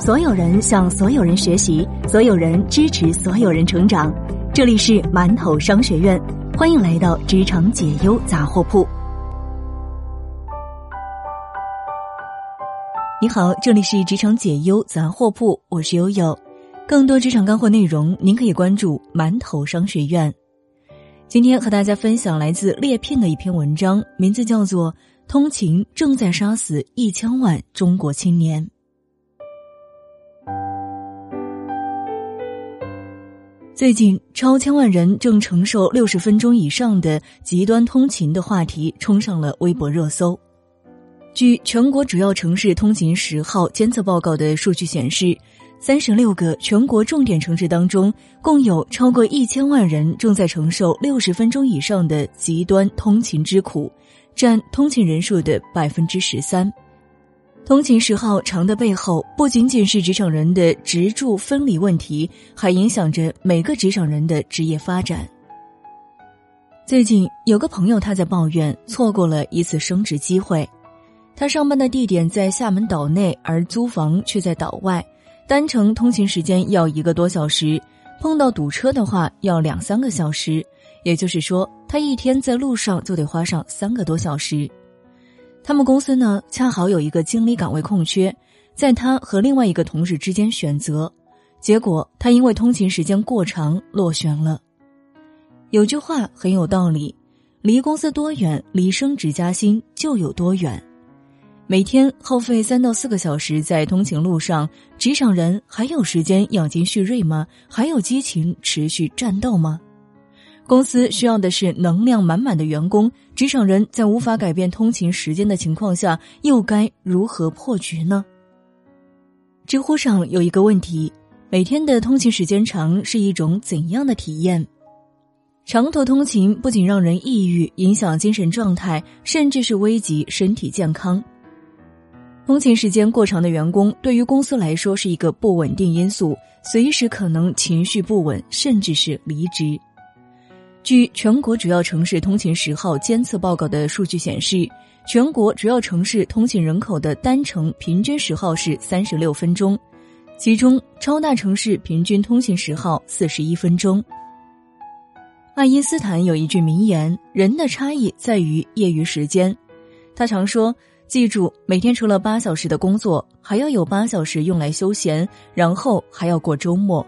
所有人向所有人学习，所有人支持所有人成长。这里是馒头商学院，欢迎来到职场解忧杂货铺。你好，这里是职场解忧杂货铺，我是悠悠。更多职场干货内容，您可以关注馒头商学院。今天和大家分享来自猎聘的一篇文章，名字叫做《通勤正在杀死一千万中国青年》。最近，超千万人正承受六十分钟以上的极端通勤的话题冲上了微博热搜。据全国主要城市通勤十号监测报告的数据显示，三十六个全国重点城市当中，共有超过一千万人正在承受六十分钟以上的极端通勤之苦，占通勤人数的百分之十三。通勤时号长的背后，不仅仅是职场人的职住分离问题，还影响着每个职场人的职业发展。最近有个朋友他在抱怨错过了一次升职机会，他上班的地点在厦门岛内，而租房却在岛外，单程通勤时间要一个多小时，碰到堵车的话要两三个小时，也就是说他一天在路上就得花上三个多小时。他们公司呢，恰好有一个经理岗位空缺，在他和另外一个同事之间选择，结果他因为通勤时间过长落选了。有句话很有道理：离公司多远，离升职加薪就有多远。每天耗费三到四个小时在通勤路上，职场人还有时间养精蓄锐吗？还有激情持续战斗吗？公司需要的是能量满满的员工，职场人在无法改变通勤时间的情况下，又该如何破局呢？知乎上有一个问题：每天的通勤时间长是一种怎样的体验？长途通勤不仅让人抑郁，影响精神状态，甚至是危及身体健康。通勤时间过长的员工，对于公司来说是一个不稳定因素，随时可能情绪不稳，甚至是离职。据全国主要城市通勤时号监测报告的数据显示，全国主要城市通勤人口的单程平均时号是三十六分钟，其中超大城市平均通勤时号四十一分钟。爱因斯坦有一句名言：“人的差异在于业余时间。”他常说：“记住，每天除了八小时的工作，还要有八小时用来休闲，然后还要过周末。”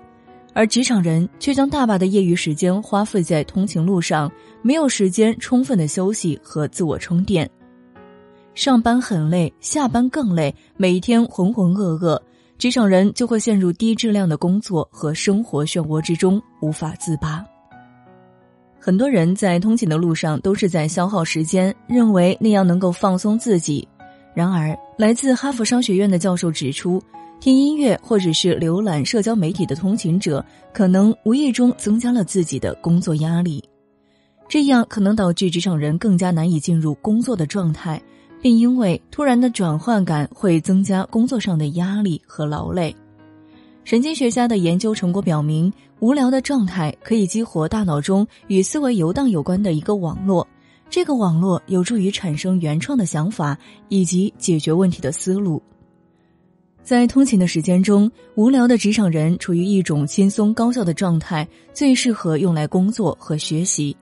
而职场人却将大把的业余时间花费在通勤路上，没有时间充分的休息和自我充电。上班很累，下班更累，每一天浑浑噩噩，职场人就会陷入低质量的工作和生活漩涡之中，无法自拔。很多人在通勤的路上都是在消耗时间，认为那样能够放松自己。然而，来自哈佛商学院的教授指出。听音乐或者是浏览社交媒体的通勤者，可能无意中增加了自己的工作压力，这样可能导致职场人更加难以进入工作的状态，并因为突然的转换感会增加工作上的压力和劳累。神经学家的研究成果表明，无聊的状态可以激活大脑中与思维游荡有关的一个网络，这个网络有助于产生原创的想法以及解决问题的思路。在通勤的时间中，无聊的职场人处于一种轻松高效的状态，最适合用来工作和学习。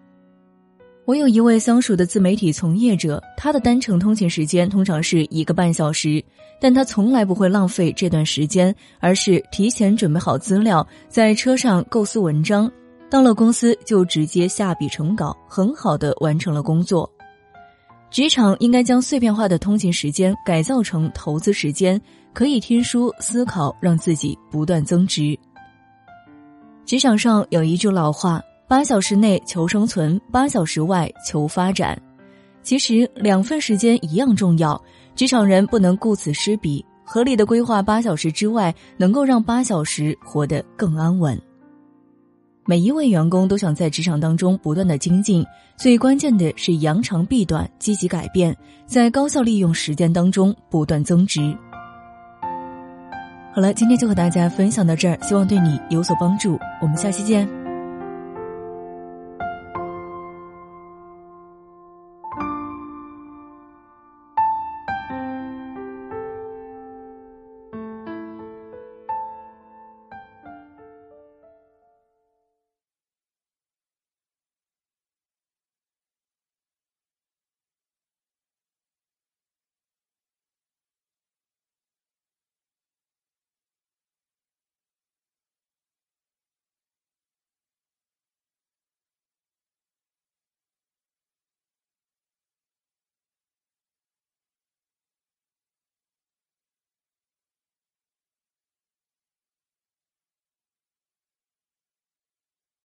我有一位相熟的自媒体从业者，他的单程通勤时间通常是一个半小时，但他从来不会浪费这段时间，而是提前准备好资料，在车上构思文章，到了公司就直接下笔成稿，很好的完成了工作。职场应该将碎片化的通勤时间改造成投资时间。可以听书、思考，让自己不断增值。职场上有一句老话：“八小时内求生存，八小时外求发展。”其实两份时间一样重要，职场人不能顾此失彼，合理的规划八小时之外，能够让八小时活得更安稳。每一位员工都想在职场当中不断的精进，最关键的是扬长避短，积极改变，在高效利用时间当中不断增值。好了，今天就和大家分享到这儿，希望对你有所帮助。我们下期见。